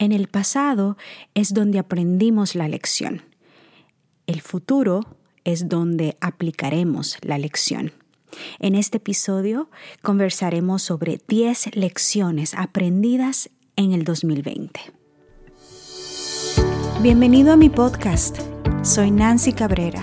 En el pasado es donde aprendimos la lección. El futuro es donde aplicaremos la lección. En este episodio conversaremos sobre 10 lecciones aprendidas en el 2020. Bienvenido a mi podcast. Soy Nancy Cabrera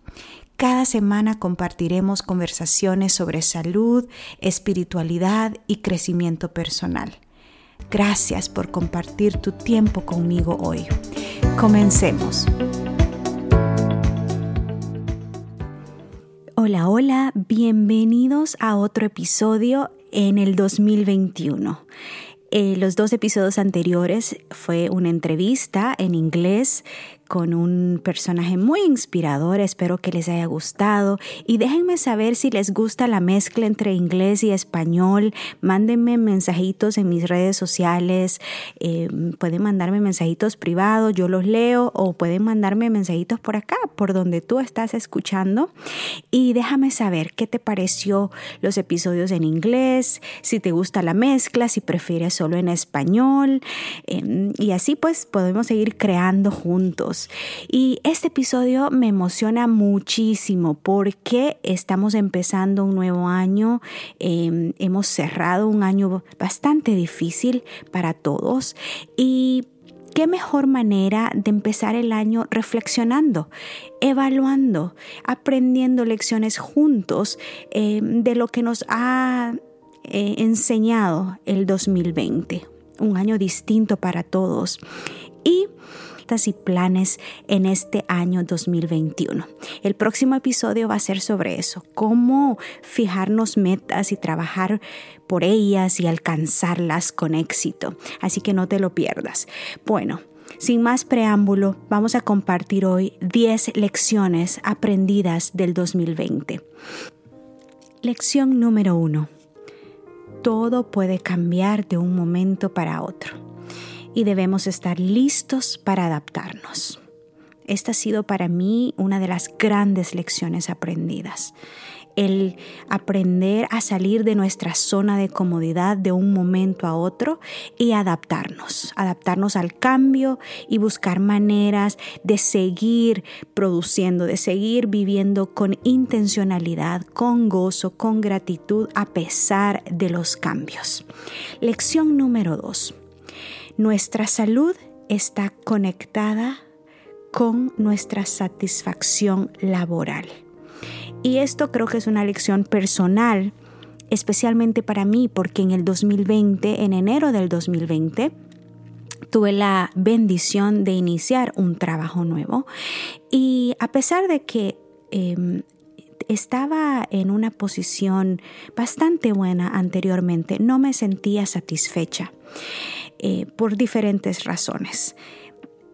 Cada semana compartiremos conversaciones sobre salud, espiritualidad y crecimiento personal. Gracias por compartir tu tiempo conmigo hoy. Comencemos. Hola, hola, bienvenidos a otro episodio en el 2021. Eh, los dos episodios anteriores fue una entrevista en inglés con un personaje muy inspirador. Espero que les haya gustado y déjenme saber si les gusta la mezcla entre inglés y español. Mándenme mensajitos en mis redes sociales. Eh, pueden mandarme mensajitos privados, yo los leo o pueden mandarme mensajitos por acá, por donde tú estás escuchando. Y déjame saber qué te pareció los episodios en inglés, si te gusta la mezcla, si prefieres solo en español. Em, y así pues podemos seguir creando juntos. Y este episodio me emociona muchísimo porque estamos empezando un nuevo año, em, hemos cerrado un año bastante difícil para todos. Y qué mejor manera de empezar el año reflexionando, evaluando, aprendiendo lecciones juntos em, de lo que nos ha eh, enseñado el 2020, un año distinto para todos. Y y planes en este año 2021. El próximo episodio va a ser sobre eso, cómo fijarnos metas y trabajar por ellas y alcanzarlas con éxito. Así que no te lo pierdas. Bueno, sin más preámbulo, vamos a compartir hoy 10 lecciones aprendidas del 2020. Lección número 1. Todo puede cambiar de un momento para otro y debemos estar listos para adaptarnos. Esta ha sido para mí una de las grandes lecciones aprendidas. El aprender a salir de nuestra zona de comodidad de un momento a otro y adaptarnos, adaptarnos al cambio y buscar maneras de seguir produciendo, de seguir viviendo con intencionalidad, con gozo, con gratitud a pesar de los cambios. Lección número dos nuestra salud está conectada con nuestra satisfacción laboral. Y esto creo que es una lección personal, especialmente para mí, porque en el 2020, en enero del 2020, tuve la bendición de iniciar un trabajo nuevo. Y a pesar de que em, estaba en una posición bastante buena anteriormente, no me sentía satisfecha. Eh, por diferentes razones.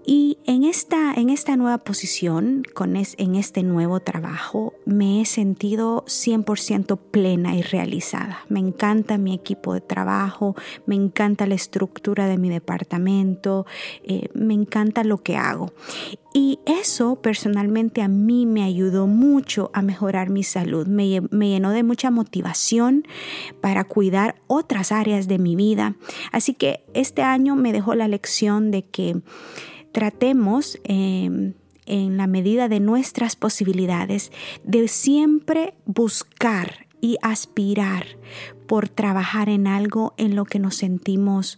Y en esta, en esta nueva posición, con en este nuevo trabajo, me he sentido 100% plena y realizada. Me encanta mi equipo de trabajo, me encanta la estructura de mi departamento, eh, me encanta lo que hago. Y eso personalmente a mí me ayudó mucho a mejorar mi salud, me, me, llenó de mucha motivación para cuidar otras áreas de mi vida. Así que este año me dejó la lección de que tratemos em, en la medida de nuestras posibilidades de siempre buscar y aspirar por trabajar en algo en lo que nos sentimos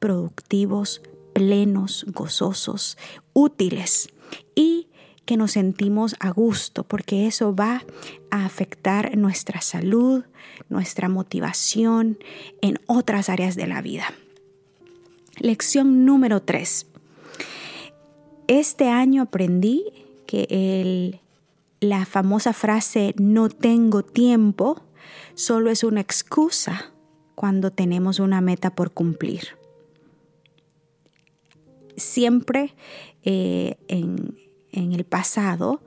productivos, plenos, gozosos, útiles y que nos sentimos a gusto, porque eso va a afectar nuestra salud, nuestra motivación en otras áreas de la vida. Lección número 3. Este año aprendí que la famosa frase no tengo tiempo solo es una excusa cuando tenemos una meta por cumplir. Siempre eh, en, en el pasado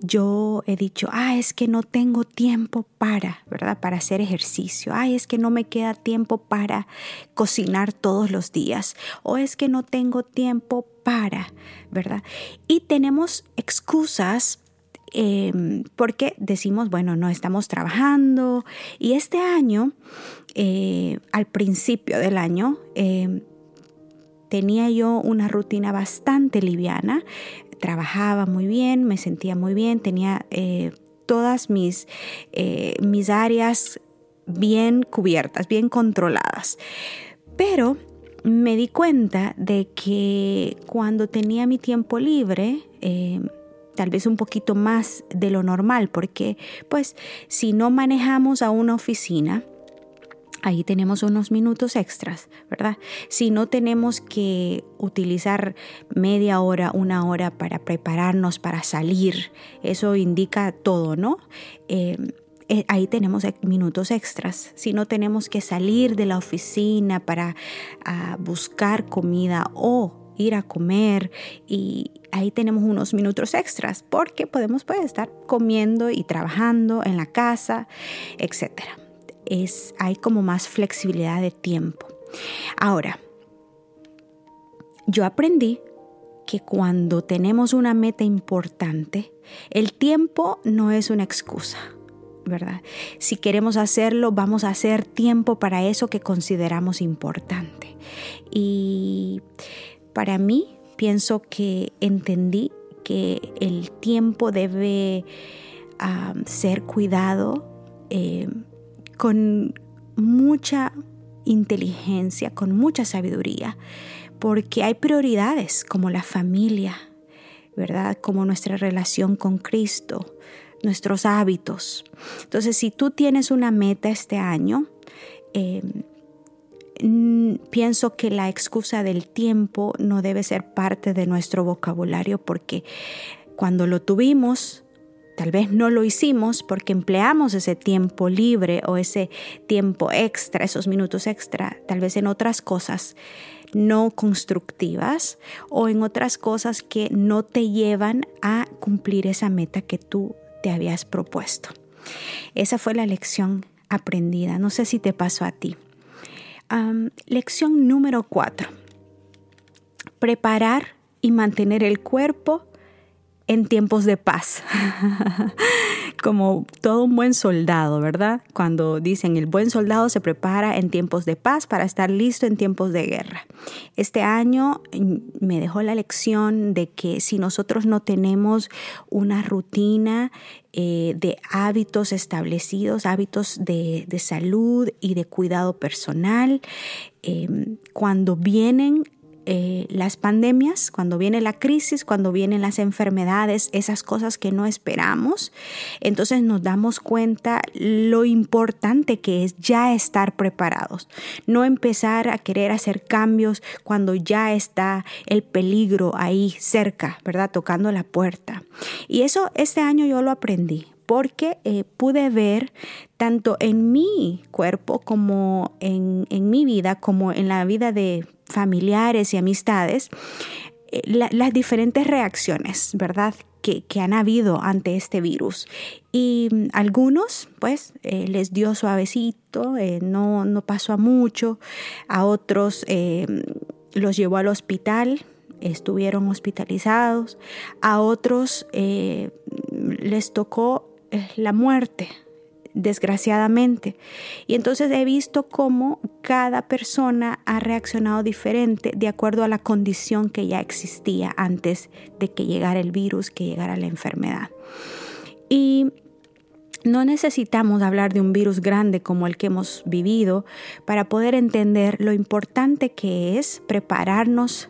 yo he dicho, ah, es que no tengo tiempo para, ¿verdad? Para hacer ejercicio. Ah, es que no me queda tiempo para cocinar todos los días. O es que no tengo tiempo para, ¿verdad? Y tenemos excusas em, porque decimos, bueno, no estamos trabajando. Y este año, eh, al principio del año, em, tenía yo una rutina bastante liviana, trabajaba muy bien, me sentía muy bien, tenía eh, todas mis, eh, mis áreas bien cubiertas, bien controladas. Pero me di cuenta de que cuando tenía mi tiempo libre, eh, tal vez un poquito más de lo normal, porque pues si no manejamos a una oficina, ahí tenemos unos minutos extras, ¿verdad? Si no tenemos que utilizar media hora, una hora para prepararnos para salir, eso indica todo, ¿no? Eh, eh, ahí tenemos minutos extras. Si no tenemos que salir de la oficina para ah, buscar comida o ir a comer y ahí tenemos unos minutos extras porque podemos estar comiendo y trabajando en la casa, etcétera hay como más flexibilidad de tiempo. Ahora, yo aprendí que cuando tenemos una meta importante, el tiempo no es una excusa, ¿verdad? Si queremos hacerlo, vamos a hacer tiempo para eso que consideramos importante. Y para mí, pienso que entendí que el tiempo debe ah, ser cuidado. Eh, con mucha inteligencia, con mucha sabiduría, porque hay prioridades como la familia, ¿verdad? Como nuestra relación con Cristo, nuestros hábitos. Entonces, si tú tienes una meta este año, em, pienso que la excusa del tiempo no debe ser parte de nuestro vocabulario porque cuando lo tuvimos, Tal vez no lo hicimos porque empleamos ese tiempo libre o ese tiempo extra, esos minutos extra, tal vez en otras cosas no constructivas o en otras cosas que no te llevan a cumplir esa meta que tú te habías propuesto. Esa fue la lección aprendida. No sé si te pasó a ti. lección número cuatro. Preparar y mantener el cuerpo en tiempos de paz, como todo un buen soldado, ¿verdad? Cuando dicen el buen soldado se prepara en tiempos de paz para estar listo en tiempos de guerra. Este año mm, me dejó la lección de que si nosotros no tenemos una rutina eh, de hábitos establecidos, hábitos de, salud y de cuidado personal, em, cuando vienen eh, las pandemias, cuando viene la crisis, cuando vienen las enfermedades, esas cosas que no esperamos, entonces nos damos cuenta lo importante que es ya estar preparados, no empezar a querer hacer cambios cuando ya está el peligro ahí cerca, ¿verdad? Tocando la puerta. Y eso este año yo lo aprendí porque eh, pude ver tanto en mi cuerpo como en, en mi vida, como en la vida de familiares y amistades, eh, las diferentes reacciones, ¿verdad? Que, han habido ante este virus. Y mm, algunos, pues, eh, les dio suavecito, no, no pasó a mucho. A otros los llevó al hospital, estuvieron hospitalizados. A otros les tocó la muerte, desgraciadamente. Y entonces he visto cómo cada persona ha reaccionado diferente de acuerdo a la condición que ya existía antes de que llegara el virus, que llegara la enfermedad. Y no necesitamos hablar de un virus grande como el que hemos vivido para poder entender lo importante que es prepararnos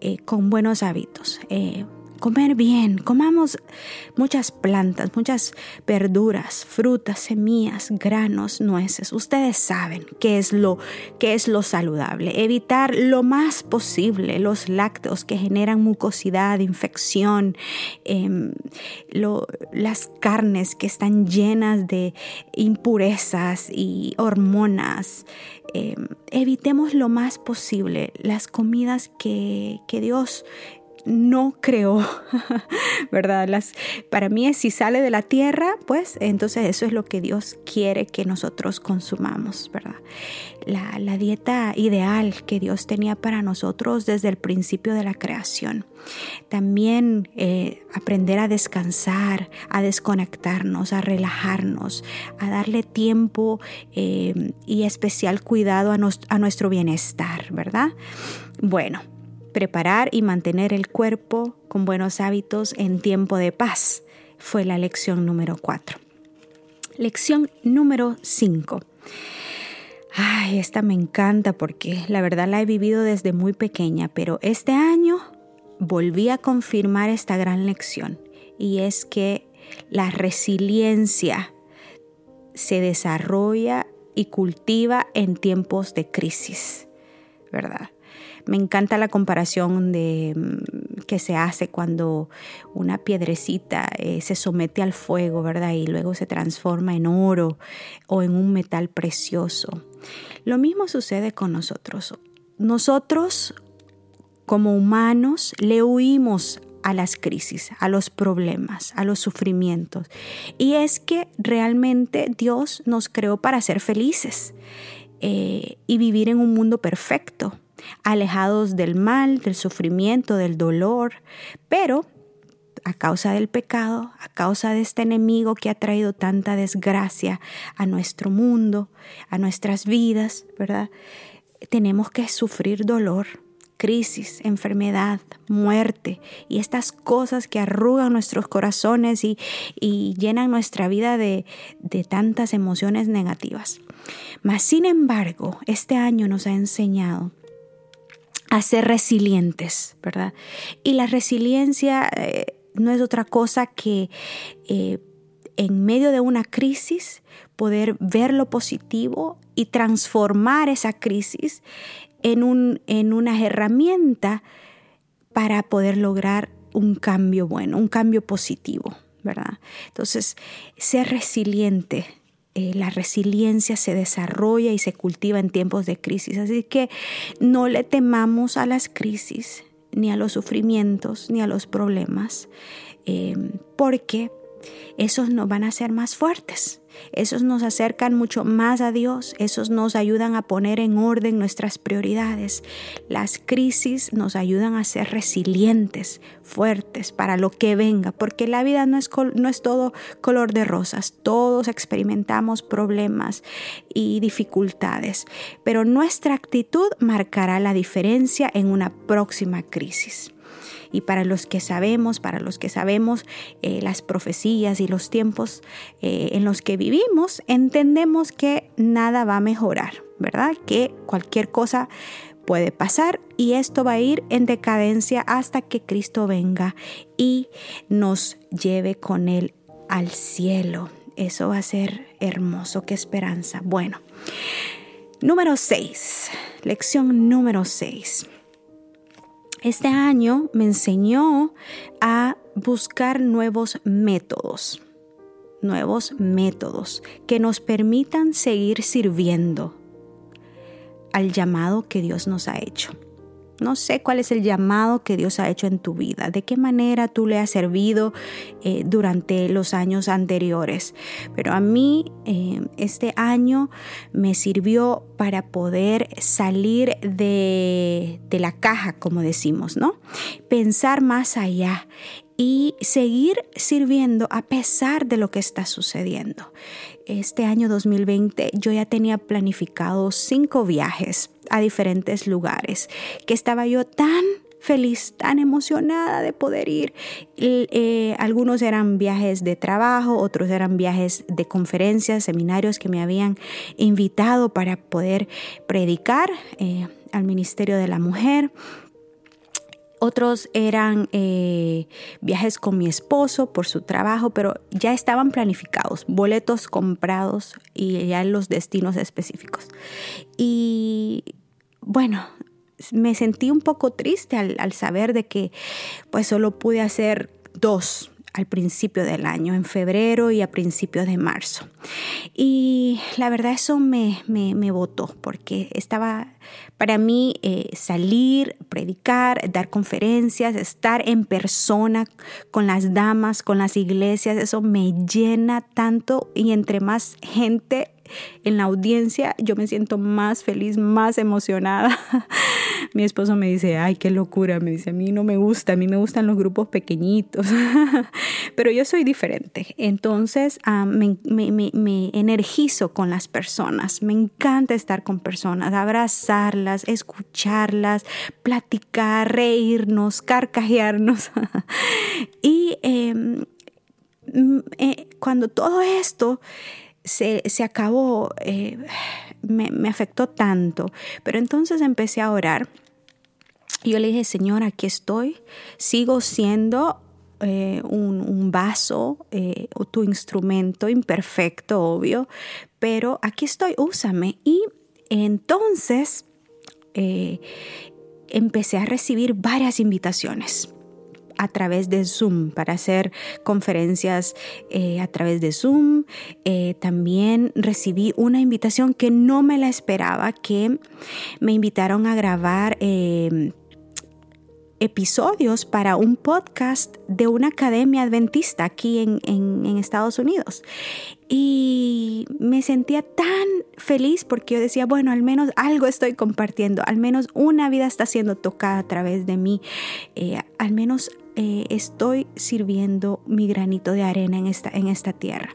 eh, con buenos hábitos. Eh, comer bien, comamos muchas plantas, muchas verduras, frutas, semillas, granos, nueces. Ustedes saben qué es lo qué es lo saludable. Evitar lo más posible los lácteos que generan mucosidad, infección, em, las carnes que están llenas de impurezas y hormonas. Em, evitemos lo más posible las comidas que, que Dios no creó, ¿verdad? Las, para mí es si sale de la tierra, pues entonces eso es lo que Dios quiere que nosotros consumamos, ¿verdad? La, la dieta ideal que Dios tenía para nosotros desde el principio de la creación. También eh, aprender a descansar, a desconectarnos, a relajarnos, a darle tiempo eh, y especial cuidado a, a nuestro bienestar, ¿verdad? Bueno, preparar y mantener el cuerpo con buenos hábitos en tiempo de paz fue la lección número 4. Lección número 5. Ay, esta me encanta porque la verdad la he vivido desde muy pequeña, pero este año volví a confirmar esta gran lección y es que la resiliencia se desarrolla y cultiva en tiempos de crisis, ¿verdad? Me encanta la comparación de, mm, que se hace cuando una piedrecita eh, se somete al fuego, ¿verdad? Y luego se transforma en oro o en un metal precioso. Lo mismo sucede con nosotros. Nosotros como humanos le huimos a las crisis, a los problemas, a los sufrimientos. Y es que realmente Dios nos creó para ser felices eh, y vivir en un mundo perfecto, alejados del mal, del sufrimiento, del dolor. Pero a causa del pecado, a causa de este enemigo que ha traído tanta desgracia a nuestro mundo, a nuestras vidas, ¿verdad? Tenemos que sufrir dolor crisis, enfermedad, muerte y estas cosas que arrugan nuestros corazones y, llenan nuestra vida de, de tantas emociones negativas. Mas, sin embargo, este año nos ha enseñado a ser resilientes, ¿verdad? Y la resiliencia eh, no es otra cosa que eh, en medio de una crisis poder ver lo positivo y transformar esa crisis en, un, en una herramienta para poder lograr un cambio bueno, un cambio positivo, ¿verdad? Entonces, ser resiliente. Eh, la resiliencia se desarrolla y se cultiva en tiempos de crisis. Así que no le temamos a las crisis, ni a los sufrimientos, ni a los problemas, eh, porque esos nos van a ser más fuertes. Esos nos acercan mucho más a Dios, esos nos ayudan a poner en orden nuestras prioridades. Las crisis nos ayudan a ser resilientes, fuertes para lo que venga, porque la vida no es, no es todo color de rosas, todos experimentamos problemas y dificultades, pero nuestra actitud marcará la diferencia en una próxima crisis y para los que sabemos, para los que sabemos eh, las profecías y los tiempos eh, en los que vivimos, entendemos que nada va a mejorar, ¿verdad? Que cualquier cosa puede pasar y esto va a ir en decadencia hasta que Cristo venga y nos lleve con Él al cielo. Eso va a ser hermoso, qué esperanza. Bueno, número 6, lección número 6. Este año me enseñó a buscar nuevos métodos, nuevos métodos que nos permitan seguir sirviendo al llamado que Dios nos ha hecho. No sé cuál es el llamado que Dios ha hecho en tu vida, de qué manera tú le has servido eh, durante los años anteriores. Pero a mí eh, este año me sirvió para poder salir de, de la caja, como decimos, ¿no? Pensar más allá y seguir sirviendo a pesar de lo que está sucediendo. Este año 2020 yo ya tenía planificado cinco viajes a diferentes lugares, que estaba yo tan feliz, tan emocionada de poder ir. Eh, algunos eran viajes de trabajo, otros eran viajes de conferencias, seminarios que me habían invitado para poder predicar eh, al Ministerio de la Mujer. Otros eran eh, viajes con mi esposo por su trabajo, pero ya estaban planificados, boletos comprados y ya en los destinos específicos. Y bueno, me sentí un poco triste al, saber de que pues solo pude hacer dos al principio del año, en febrero y a principios de marzo. Y la verdad eso me, me, me votó porque estaba para mí eh, salir, predicar, dar conferencias, estar en persona con las damas, con las iglesias, eso me llena tanto y entre más gente en la audiencia, yo me siento más feliz, más emocionada. Mi esposo me dice, ay, qué locura, me dice, a mí no me gusta, a mí me gustan los grupos pequeñitos, pero yo soy diferente. Entonces ah, me, me energizo con las personas, me encanta estar con personas, abrazarlas, escucharlas, platicar, reírnos, carcajearnos. y em, eh, cuando todo esto se, acabó, eh, me, afectó tanto. Pero entonces empecé a orar. Yo le dije, Señor, aquí estoy, sigo siendo eh, un, vaso, eh, tu instrumento imperfecto, obvio, pero aquí estoy, úsame. Y entonces empecé a recibir varias invitaciones a través de Zoom, para hacer conferencias eh, a través de Zoom. Eh, también recibí una invitación que no me la esperaba, que me invitaron a grabar. Eh, episodios para un podcast de una academia adventista aquí en, en, Estados Unidos. Y me sentía tan feliz porque yo decía, bueno, al menos algo estoy compartiendo, al menos una vida está siendo tocada a través de mí, al menos eh, estoy sirviendo mi granito de arena en esta, en esta tierra.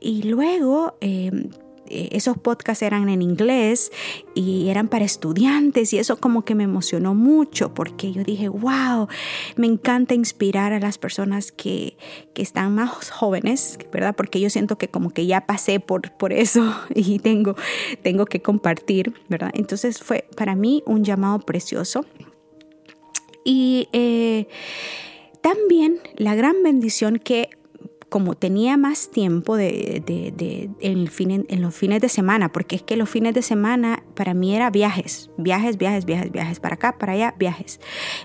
Y luego... Eh, esos podcasts eran en inglés y eran para estudiantes y eso como que me emocionó mucho porque yo dije, wow, me encanta inspirar a las personas que, que están más jóvenes, ¿verdad? Porque yo siento que como que ya pasé por, por eso y tengo, tengo que compartir, ¿verdad? Entonces fue para mí un llamado precioso. Y eh, también la gran bendición que como tenía más tiempo de, en, los fines de semana, porque es que los fines de semana para mí era viajes, viajes, viajes, viajes, viajes, para acá, para allá, viajes.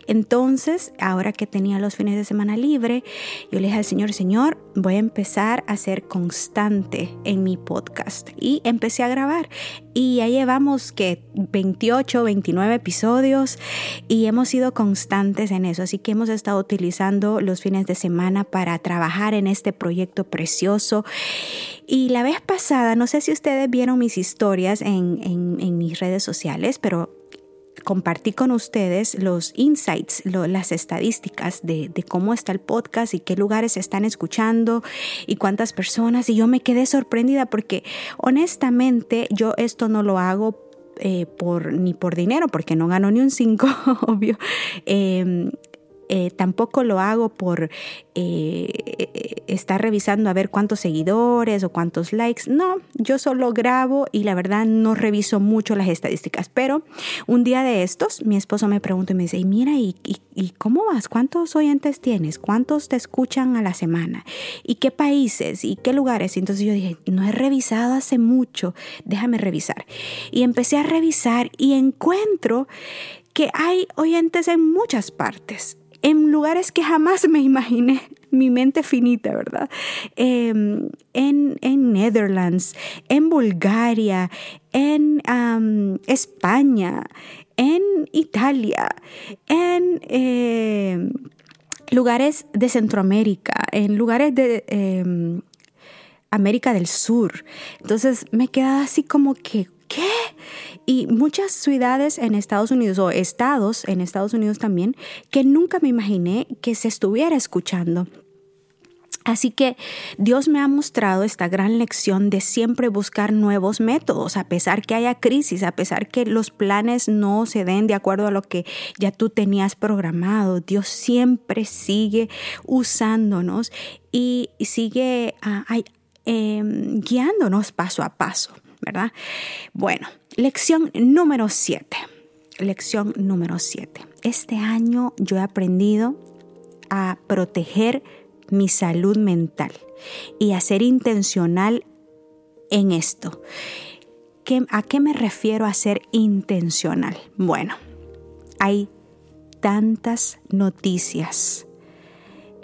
Entonces, ahora que tenía los fines de semana libre, yo le dije al Señor, Señor, voy a empezar a ser constante en mi podcast. Y empecé a grabar. Y ya llevamos que 28, 29 episodios y hemos sido constantes en eso. Así que hemos estado utilizando los fines de semana para trabajar en este proyecto precioso. Y la vez pasada, no sé si ustedes vieron mis historias en, en mis redes sociales, pero compartí con ustedes los insights, las estadísticas de, cómo está el podcast y qué lugares están escuchando y cuántas personas. Y yo me quedé sorprendida porque honestamente yo esto no lo hago eh, por, ni por dinero, porque no gano ni un cinco, obvio. Em, eh, tampoco lo hago por eh, estar revisando a ver cuántos seguidores o cuántos likes. No, yo solo grabo y la verdad no reviso mucho las estadísticas. Pero un día de estos, mi esposo me pregunta y me dice, y mira, ¿y, y cómo vas? ¿Cuántos oyentes tienes? ¿Cuántos te escuchan a la semana? ¿Y qué países? ¿Y qué lugares? entonces yo dije, no he revisado hace mucho, déjame revisar. Y empecé a revisar y encuentro que hay oyentes en muchas partes en lugares que jamás me imaginé, mi mente finita, ¿verdad? Em, en, en, Netherlands, en Bulgaria, en España, en Italia, en em, lugares de Centroamérica, en lugares de em, América del Sur. Entonces me quedaba así como que, ¿qué? Y muchas ciudades en Estados Unidos o estados en Estados Unidos también que nunca me imaginé que se estuviera escuchando. Así que Dios me ha mostrado esta gran lección de siempre buscar nuevos métodos, a pesar que haya crisis, a pesar que los planes no se den de acuerdo a lo que ya tú tenías programado. Dios siempre sigue usándonos y sigue ah, em, guiándonos paso a paso. ¿Verdad? Bueno, lección número 7. Lección número 7. Este año yo he aprendido a proteger mi salud mental y a ser intencional en esto. ¿A qué me refiero a ser intencional? Bueno, hay tantas noticias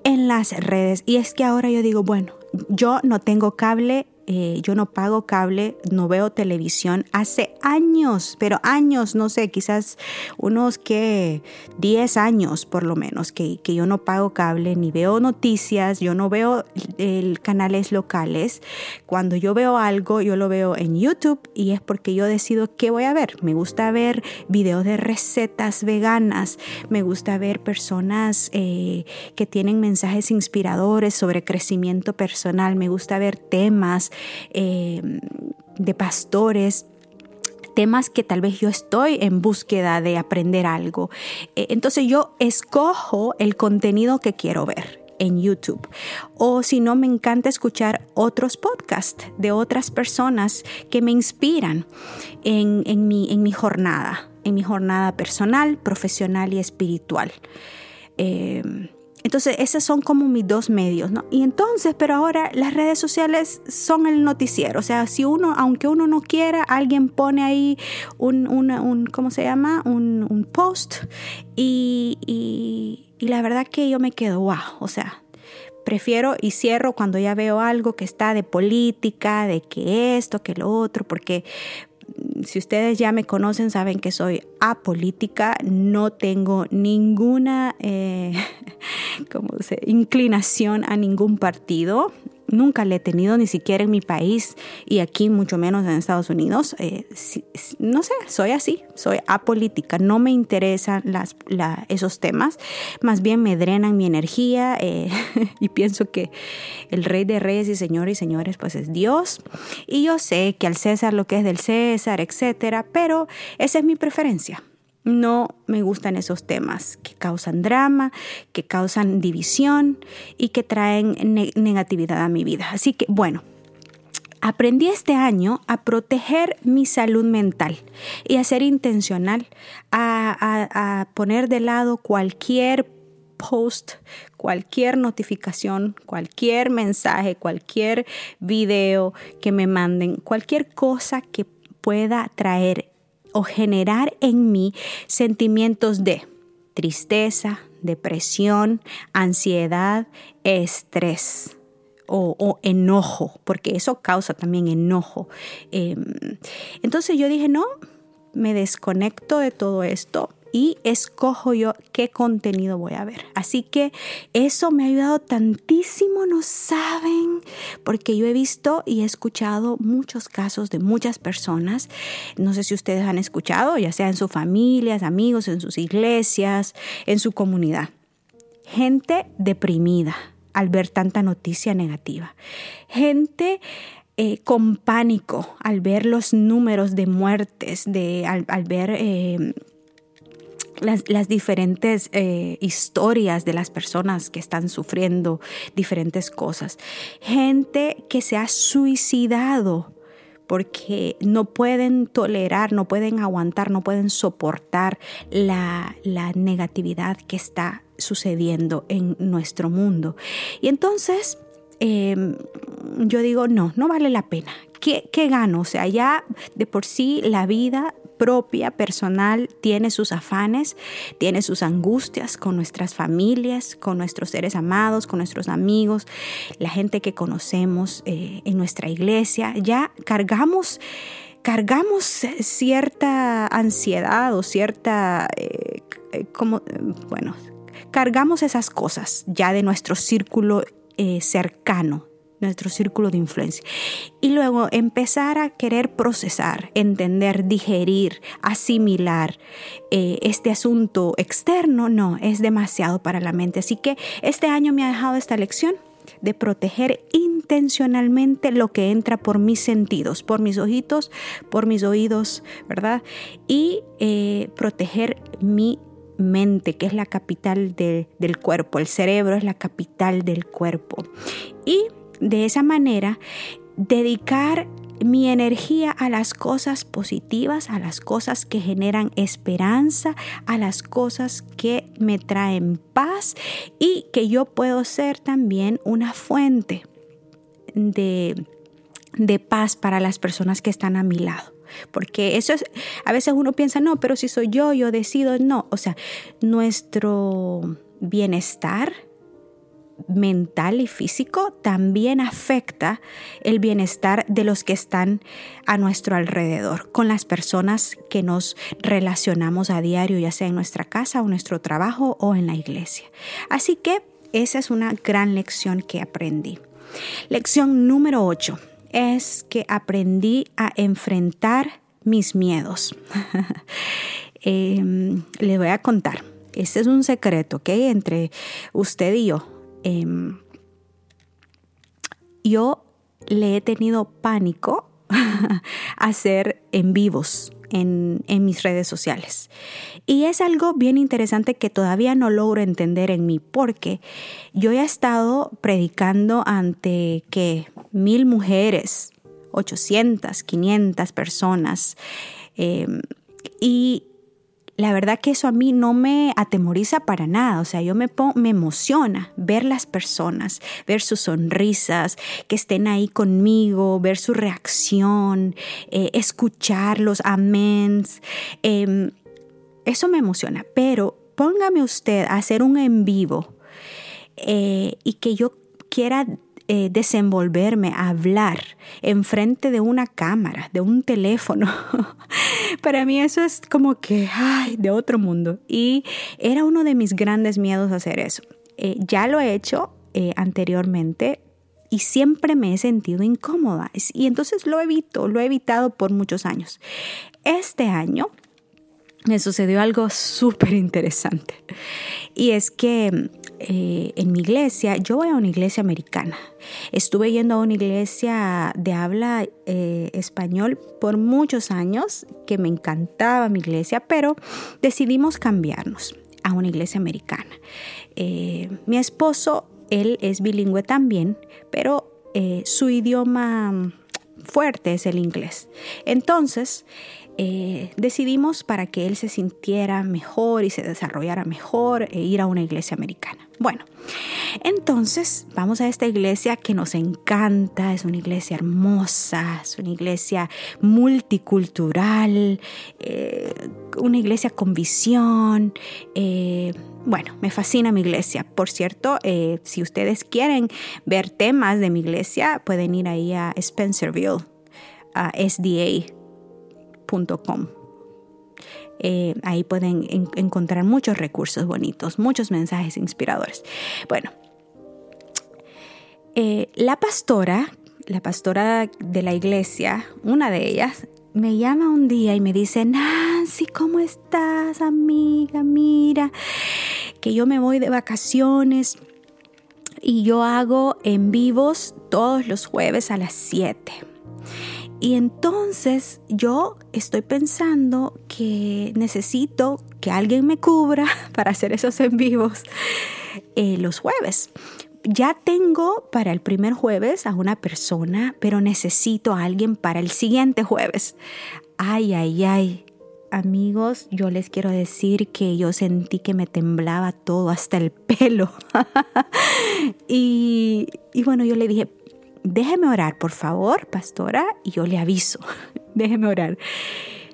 en las redes. Y es que ahora yo digo, bueno, yo no tengo cable eh, yo no pago cable, no veo televisión hace años, pero años, no sé, quizás unos que 10 años por lo menos que, que yo no pago cable, ni veo noticias, yo no veo canales locales. Cuando yo veo algo, yo lo veo en YouTube y es porque yo decido qué voy a ver. Me gusta ver videos de recetas veganas, me gusta ver personas eh, que tienen mensajes inspiradores sobre crecimiento personal, me gusta ver temas eh, de pastores temas que tal vez yo estoy en búsqueda de aprender algo. Eh, entonces yo escojo el contenido que quiero ver en YouTube. O si no, me encanta escuchar otros podcasts de otras personas que me inspiran en, mi, en mi jornada, en mi jornada personal, profesional y espiritual. Eh, entonces, esos son como mis dos medios, ¿no? Y entonces, pero ahora las redes sociales son el noticiero. O sea, si uno, aunque uno no quiera, alguien pone ahí un, un ¿cómo se llama? Un, post. Y, y, y la verdad que yo me quedo, wow, o sea, prefiero y cierro cuando ya veo algo que está de política, de que esto, que lo otro, porque si ustedes ya me conocen, saben que soy apolítica, no tengo ninguna eh, inclinación a ningún partido. Nunca le he tenido, ni siquiera en mi país y aquí mucho menos en Estados Unidos. Eh, no sé, soy así, soy apolítica, no me interesan esos temas, más bien me drenan mi energía eh, y pienso que el rey de reyes y señores y señores pues es Dios. Y yo sé que al César lo que es del César, etcétera, pero esa es mi preferencia. No me gustan esos temas que causan drama, que causan división y que traen negatividad a mi vida. Así que, bueno, aprendí este año a proteger mi salud mental y a ser intencional, a, poner de lado cualquier post, cualquier notificación, cualquier mensaje, cualquier video que me manden, cualquier cosa que pueda traer o generar en mí sentimientos de tristeza, depresión, ansiedad, estrés. O, enojo, porque eso causa también enojo. Em, entonces yo dije, no, me desconecto de todo esto, y escojo yo qué contenido voy a ver. Así que eso me ha ayudado tantísimo, no saben, porque yo he visto y he escuchado muchos casos de muchas personas, no sé si ustedes han escuchado, ya sea en sus familias, amigos, en sus iglesias, en su comunidad. Gente deprimida al ver tanta noticia negativa. Gente eh, con pánico al ver los números de muertes, de, al, ver eh, las, diferentes eh, historias de las personas que están sufriendo diferentes cosas. Gente que se ha suicidado porque no pueden tolerar, no pueden aguantar, no pueden soportar la, negatividad que está sucediendo en nuestro mundo. Y entonces em, yo digo, no, no vale la pena. ¿Qué, ¿Qué, gano? O sea, ya de por sí la vida propia, personal, tiene sus afanes, tiene sus angustias con nuestras familias, con nuestros seres amados, con nuestros amigos, la gente que conocemos eh, en nuestra iglesia. Ya cargamos cargamos cierta ansiedad o cierta, eh, eh, como, bueno, cargamos esas cosas ya de nuestro círculo cercano, nuestro círculo de influencia. Y luego empezar a querer procesar, entender, digerir, asimilar eh, este asunto externo, no, es demasiado para la mente. Así que este año me ha dejado esta lección de proteger intencionalmente lo que entra por mis sentidos, por mis ojitos, por mis oídos, ¿verdad? Y eh, proteger mi mente, que es la capital del cuerpo. El cerebro es la capital del cuerpo. Y de esa manera, dedicar mi energía a las cosas positivas, a las cosas que generan esperanza, a las cosas que me traen paz y que yo puedo ser también una fuente de, de paz para las personas que están a mi lado. Porque eso es, a veces uno piensa, no, pero si soy yo, yo decido, no. O sea, nuestro bienestar mental y físico también afecta el bienestar de los que están a nuestro alrededor, con las personas que nos relacionamos a diario, ya sea en nuestra casa o nuestro trabajo o en la iglesia. Así que esa es una gran lección que aprendí. Lección número 8 es que aprendí a enfrentar mis miedos. Em, le voy a contar. Este es un secreto, ¿ok? Entre usted y yo. Em, yo le he tenido pánico a hacer en vivos en, mis redes sociales. Y es algo bien interesante que todavía no logro entender en mí, porque yo he estado predicando ante que mil mujeres, 800, 500 personas, em, y la verdad que eso a mí no me atemoriza para nada, o sea, yo me, me emociona ver las personas, ver sus sonrisas, que estén ahí conmigo, ver su reacción, eh, escuchar los améns. Em, eso me emociona, pero póngame usted a hacer un en vivo eh, y que yo quiera eh, desenvolverme, hablar enfrente de una cámara, de un teléfono. Para mí eso es como que, ay, de otro mundo. Y era uno de mis grandes miedos hacer eso. Eh, ya lo he hecho eh, anteriormente, y siempre me he sentido incómoda. Y entonces lo evito, lo he evitado por muchos años. Este año me sucedió algo súper interesante. Y es que eh, en mi iglesia, yo voy a una iglesia americana. Estuve yendo a una iglesia de habla eh, español por muchos años, que me encantaba mi iglesia, pero decidimos cambiarnos a una iglesia americana. Eh, mi esposo, él es bilingüe también, pero su idioma fuerte es el inglés. Entonces, eh, decidimos para que él se sintiera mejor y se desarrollara mejor e ir a una iglesia americana. Bueno, entonces vamos a esta iglesia que nos encanta, es una iglesia hermosa, es una iglesia multicultural, eh, una iglesia con visión. Eh, bueno, me fascina mi iglesia. Por cierto, si ustedes quieren ver temas de mi iglesia, pueden ir ahí a Spencerville, a SDA eh, ahí pueden encontrar muchos recursos bonitos, muchos mensajes inspiradores. Bueno, eh, la pastora, la pastora de la iglesia, una de ellas, me llama un día y me dice, Nancy, ¿cómo estás, amiga? Mira, que yo me voy de vacaciones y yo hago en vivos todos los jueves a las 7. Y entonces yo estoy pensando que necesito que alguien me cubra para hacer esos en vivos eh, los jueves. Ya tengo para el primer jueves a una persona, pero necesito a alguien para el siguiente jueves. Ay, ay, ay. Amigos, yo les quiero decir que yo sentí que me temblaba todo, hasta el pelo. y, y bueno, yo le dije, déjeme orar, por favor, pastora, y yo le aviso, déjeme orar.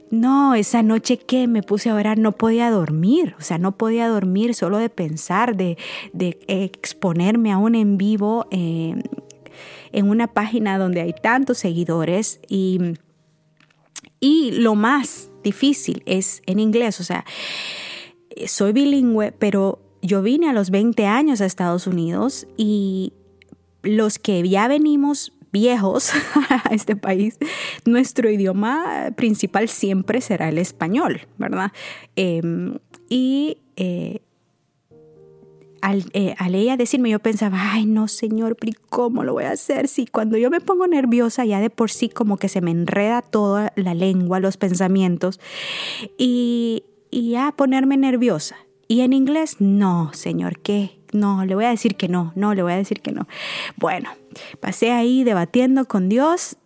No, esa noche que me puse a orar no podía dormir, o sea, no podía dormir solo de pensar, de, exponerme a un en vivo eh, en una página donde hay tantos seguidores. Y, y lo más difícil es en inglés, o sea, soy bilingüe, pero yo vine a los 20 años a Estados Unidos y los que ya venimos viejos a este país, nuestro idioma principal siempre será el español, ¿verdad? Em, y eh, eh, al, ella decirme, yo pensaba, ay, no, señor, ¿cómo lo voy a hacer? Si cuando yo me pongo nerviosa, ya de por sí como que se me enreda toda la lengua, los pensamientos, y, y ya ponerme nerviosa. Y en inglés, no, señor, ¿qué? No, le voy a decir que no, no, le voy a decir que no. Bueno, pasé ahí debatiendo con Dios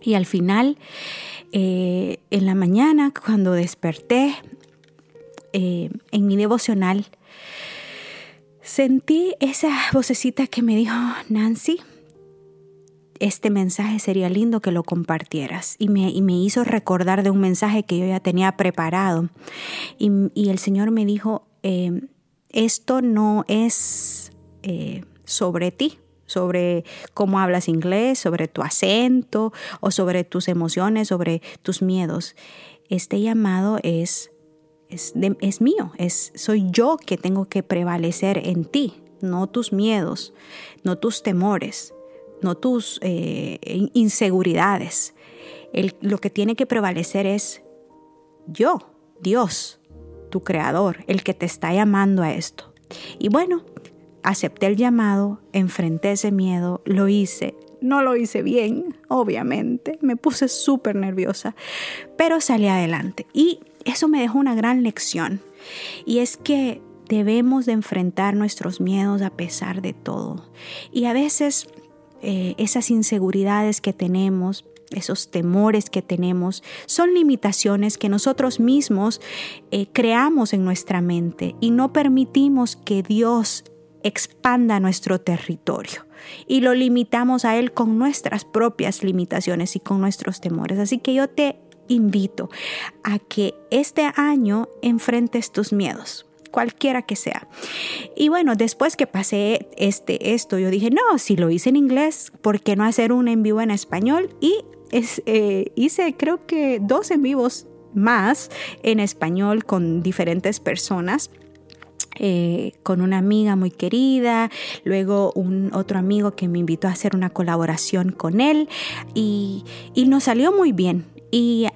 y al final, eh, en la mañana, cuando desperté eh, en mi devocional, sentí esa vocecita que me dijo, Nancy, este mensaje sería lindo que lo compartieras. Y me, me hizo recordar de un mensaje que yo ya tenía preparado. Y, el Señor me dijo, eh, esto no es eh, sobre ti, sobre cómo hablas inglés, sobre tu acento o sobre tus emociones, sobre tus miedos. Este llamado es, es, mío, es, soy yo que tengo que prevalecer en ti, no tus miedos, no tus temores, no tus eh, inseguridades. lo que tiene que prevalecer es yo, Dios, tu creador, el que te está llamando a esto. Y bueno, acepté el llamado, enfrenté ese miedo, lo hice. No lo hice bien, obviamente, me puse súper nerviosa, pero salí adelante. Y eso me dejó una gran lección. Y es que debemos de enfrentar nuestros miedos a pesar de todo. Y a veces eh, esas inseguridades que tenemos, esos temores que tenemos, son limitaciones que nosotros mismos eh, creamos en nuestra mente y no permitimos que Dios expanda nuestro territorio y lo limitamos a Él con nuestras propias limitaciones y con nuestros temores. Así que yo te invito a que este año enfrentes tus miedos cualquiera que sea. Y bueno, después que pasé este, esto, yo dije, no, si lo hice en inglés, ¿por qué no hacer un en vivo en español? Y es, eh, hice creo que dos en vivos más en español con diferentes personas. Eh, con una amiga muy querida, luego un otro amigo que me invitó a hacer una colaboración con él y, y nos salió muy bien. Y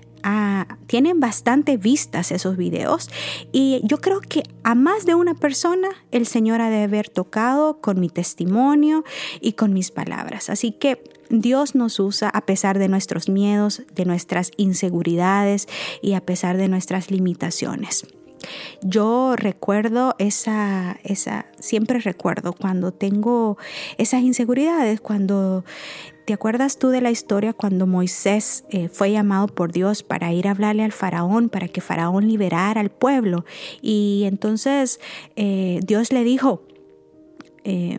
tienen bastante vistas esos videos y yo creo que a más de una persona el Señor ha de haber tocado con mi testimonio y con mis palabras. Así que Dios nos usa a pesar de nuestros miedos, de nuestras inseguridades y a pesar de nuestras limitaciones. Yo recuerdo esa, esa, siempre recuerdo cuando tengo esas inseguridades, cuando ¿Te acuerdas tú de la historia cuando Moisés eh, fue llamado por Dios para ir a hablarle al faraón, para que faraón liberara al pueblo? Y entonces eh, Dios le dijo, eh,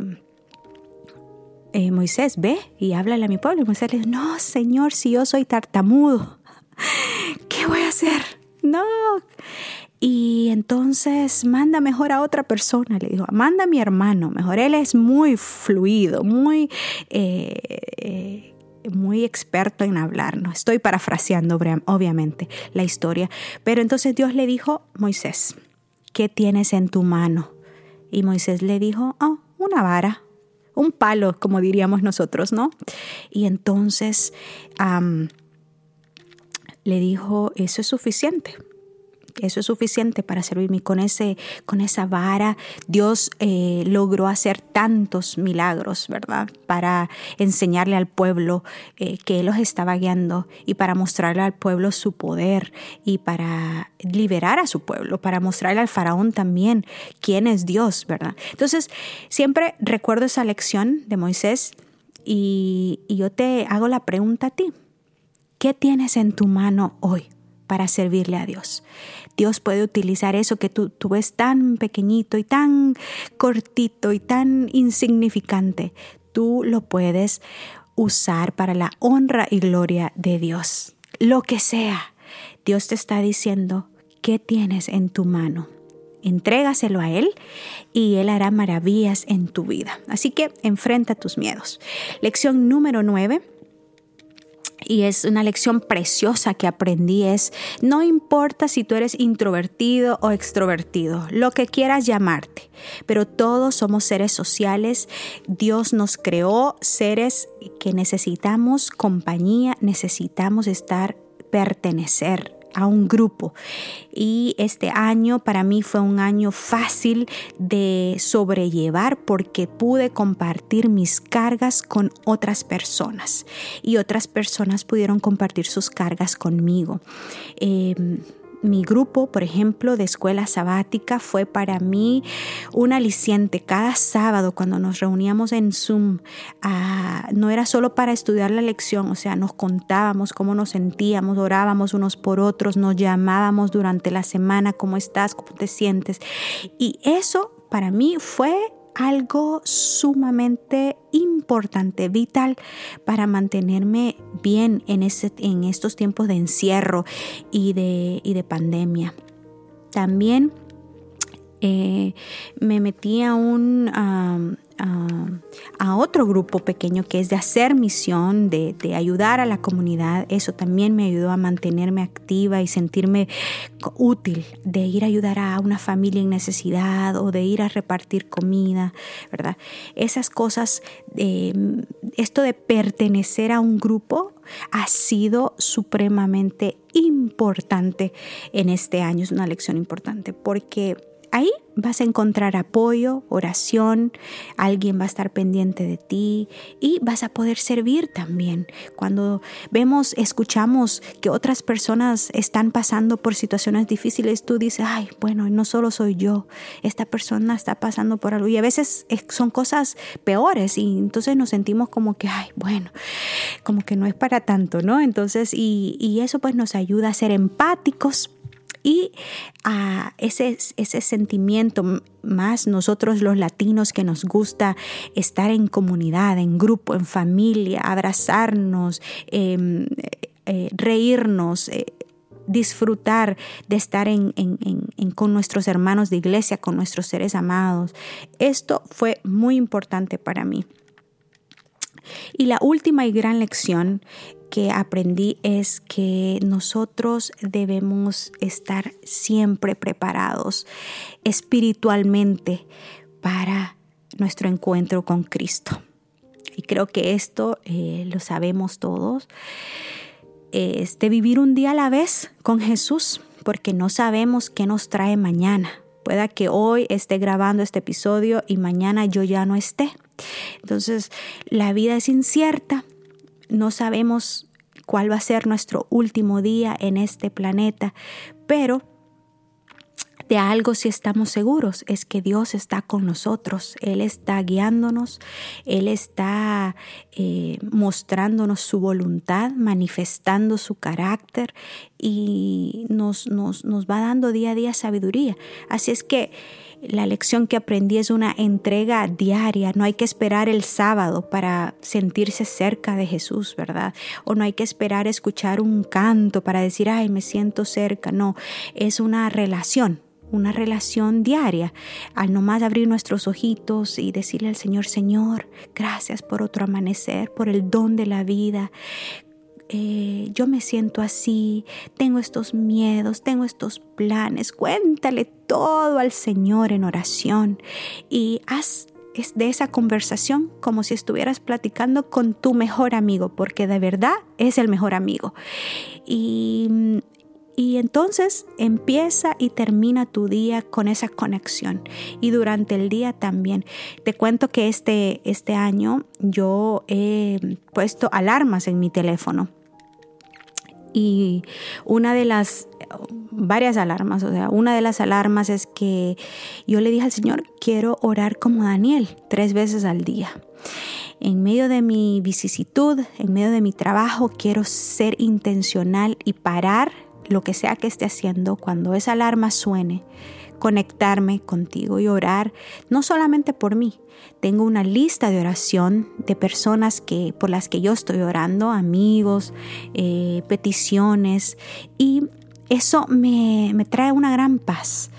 Moisés, ve y háblale a mi pueblo. Y Moisés le dijo, no, Señor, si yo soy tartamudo, ¿qué voy a hacer? No. Y entonces manda mejor a otra persona, le dijo, manda a mi hermano, mejor él es muy fluido, muy, eh, eh, muy experto en hablar. No estoy parafraseando, obviamente, la historia. Pero entonces Dios le dijo, Moisés, ¿qué tienes en tu mano? Y Moisés le dijo, oh, una vara, un palo, como diríamos nosotros, ¿no? Y entonces le dijo, eso es suficiente eso es suficiente para servirme. Con, ese, con esa vara Dios eh, logró hacer tantos milagros, ¿verdad? Para enseñarle al pueblo eh, que Él los estaba guiando y para mostrarle al pueblo su poder y para liberar a su pueblo, para mostrarle al faraón también quién es Dios, ¿verdad? Entonces, siempre recuerdo esa lección de Moisés y, y yo te hago la pregunta a ti. ¿Qué tienes en tu mano hoy para servirle a Dios? Dios puede utilizar eso que tú, tú ves tan pequeñito y tan cortito y tan insignificante. Tú lo puedes usar para la honra y gloria de Dios. Lo que sea, Dios te está diciendo, ¿qué tienes en tu mano? Entrégaselo a Él y Él hará maravillas en tu vida. Así que enfrenta tus miedos. Lección número 9 y es una lección preciosa que aprendí es, no importa si tú eres introvertido o extrovertido, lo que quieras llamarte, pero todos somos seres sociales, Dios nos creó seres que necesitamos compañía, necesitamos estar, pertenecer a un grupo. Y este año para mí fue un año fácil de sobrellevar porque pude compartir mis cargas con otras personas y otras personas pudieron compartir sus cargas conmigo. Em, mi grupo, por ejemplo, de escuela sabática fue para mí un aliciente. Cada sábado cuando nos reuníamos en Zoom, ah, no era solo para estudiar la lección, o sea, nos contábamos cómo nos sentíamos, orábamos unos por otros, nos llamábamos durante la semana, cómo estás, cómo te sientes. Y eso para mí fue algo sumamente importante, vital para mantenerme bien en, ese, en estos tiempos de encierro y de, de pandemia. También eh, me metí a un, a otro grupo pequeño que es de hacer misión, de, de, ayudar a la comunidad. Eso también me ayudó a mantenerme activa y sentirme útil, de ir a ayudar a una familia en necesidad o de ir a repartir comida, ¿verdad? Esas cosas, esto de pertenecer a un grupo ha sido supremamente importante en este año, es una lección importante porque ahí vas a encontrar apoyo, oración, alguien va a estar pendiente de ti y vas a poder servir también. Cuando vemos, escuchamos que otras personas están pasando por situaciones difíciles, tú dices, ay, bueno, no solo soy yo, esta persona está pasando por algo y a veces son cosas peores y entonces nos sentimos como que, ay, bueno, como que no es para tanto, ¿no? Entonces, y, y eso pues nos ayuda a ser empáticos y a ese, ese sentimiento más nosotros los latinos que nos gusta estar en comunidad, en grupo, en familia, abrazarnos, em, eh, reírnos. Eh, disfrutar de estar en, con nuestros hermanos de iglesia, con nuestros seres amados. Esto fue muy importante para mí. Y la última y gran lección que aprendí es que nosotros debemos estar siempre preparados espiritualmente para nuestro encuentro con Cristo. Y creo que esto eh, lo sabemos todos. Es de vivir un día a la vez con Jesús, porque no sabemos qué nos trae mañana. Pueda que hoy esté grabando este episodio y mañana yo ya no esté. Entonces, la vida es incierta no sabemos cuál va a ser nuestro último día en este planeta, pero de algo sí estamos seguros, es que Dios está con nosotros, Él está guiándonos, Él está eh, mostrándonos su voluntad, manifestando su carácter y nos, nos, nos va dando día a día sabiduría. Así es que la lección que aprendí es una entrega diaria. No hay que esperar el sábado para sentirse cerca de Jesús, ¿verdad? O no hay que esperar escuchar un canto para decir, ay, me siento cerca. No, es una relación una relación diaria, al nomás abrir nuestros ojitos y decirle al Señor, Señor, gracias por otro amanecer, por el don de la vida. Eh, yo me siento así, tengo estos miedos, tengo estos planes, cuéntale todo al Señor en oración y haz de esa conversación como si estuvieras platicando con tu mejor amigo, porque de verdad es el mejor amigo. Y, y entonces empieza y termina tu día con esa conexión. Y durante el día también. Te cuento que este, este año yo he puesto alarmas en mi teléfono y una de las varias alarmas, o sea, una de las alarmas es que yo le dije al Señor, quiero orar como Daniel tres veces al día. En medio de mi vicisitud, en medio de mi trabajo, quiero ser intencional y parar lo que sea que esté haciendo cuando esa alarma suene conectarme contigo y orar no solamente por mí. Tengo una lista de oración de personas que, por las que yo estoy orando, amigos, eh, peticiones, y eso me, me trae una gran paz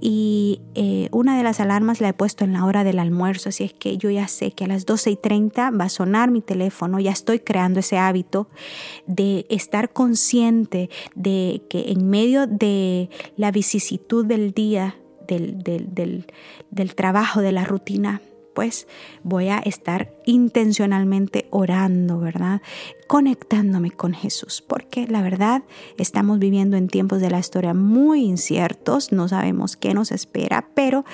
y eh, una de las alarmas la he puesto en la hora del almuerzo, así es que yo ya sé que a las 12 y 30 va a sonar mi teléfono, ya estoy creando ese hábito de estar consciente de que en medio de la vicisitud del día, del, del, del trabajo, de la rutina, pues voy a estar intencionalmente orando, ¿verdad? Conectándome con Jesús, porque la verdad estamos viviendo en tiempos de la historia muy inciertos, no sabemos qué nos espera, pero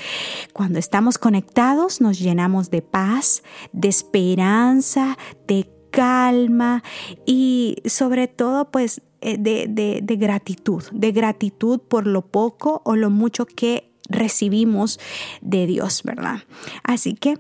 cuando estamos conectados nos llenamos de paz, de esperanza, de calma y sobre todo pues eh, de, de, de gratitud, de gratitud por lo poco o lo mucho que recibimos de Dios, ¿verdad? Así que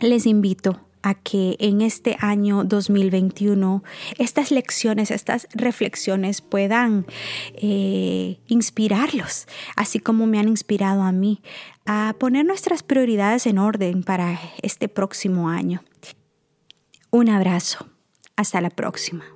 les invito a que en este año 2021 estas lecciones, estas reflexiones puedan eh, inspirarlos, así como me han inspirado a mí, a poner nuestras prioridades en orden para este próximo año. Un abrazo. Hasta la próxima.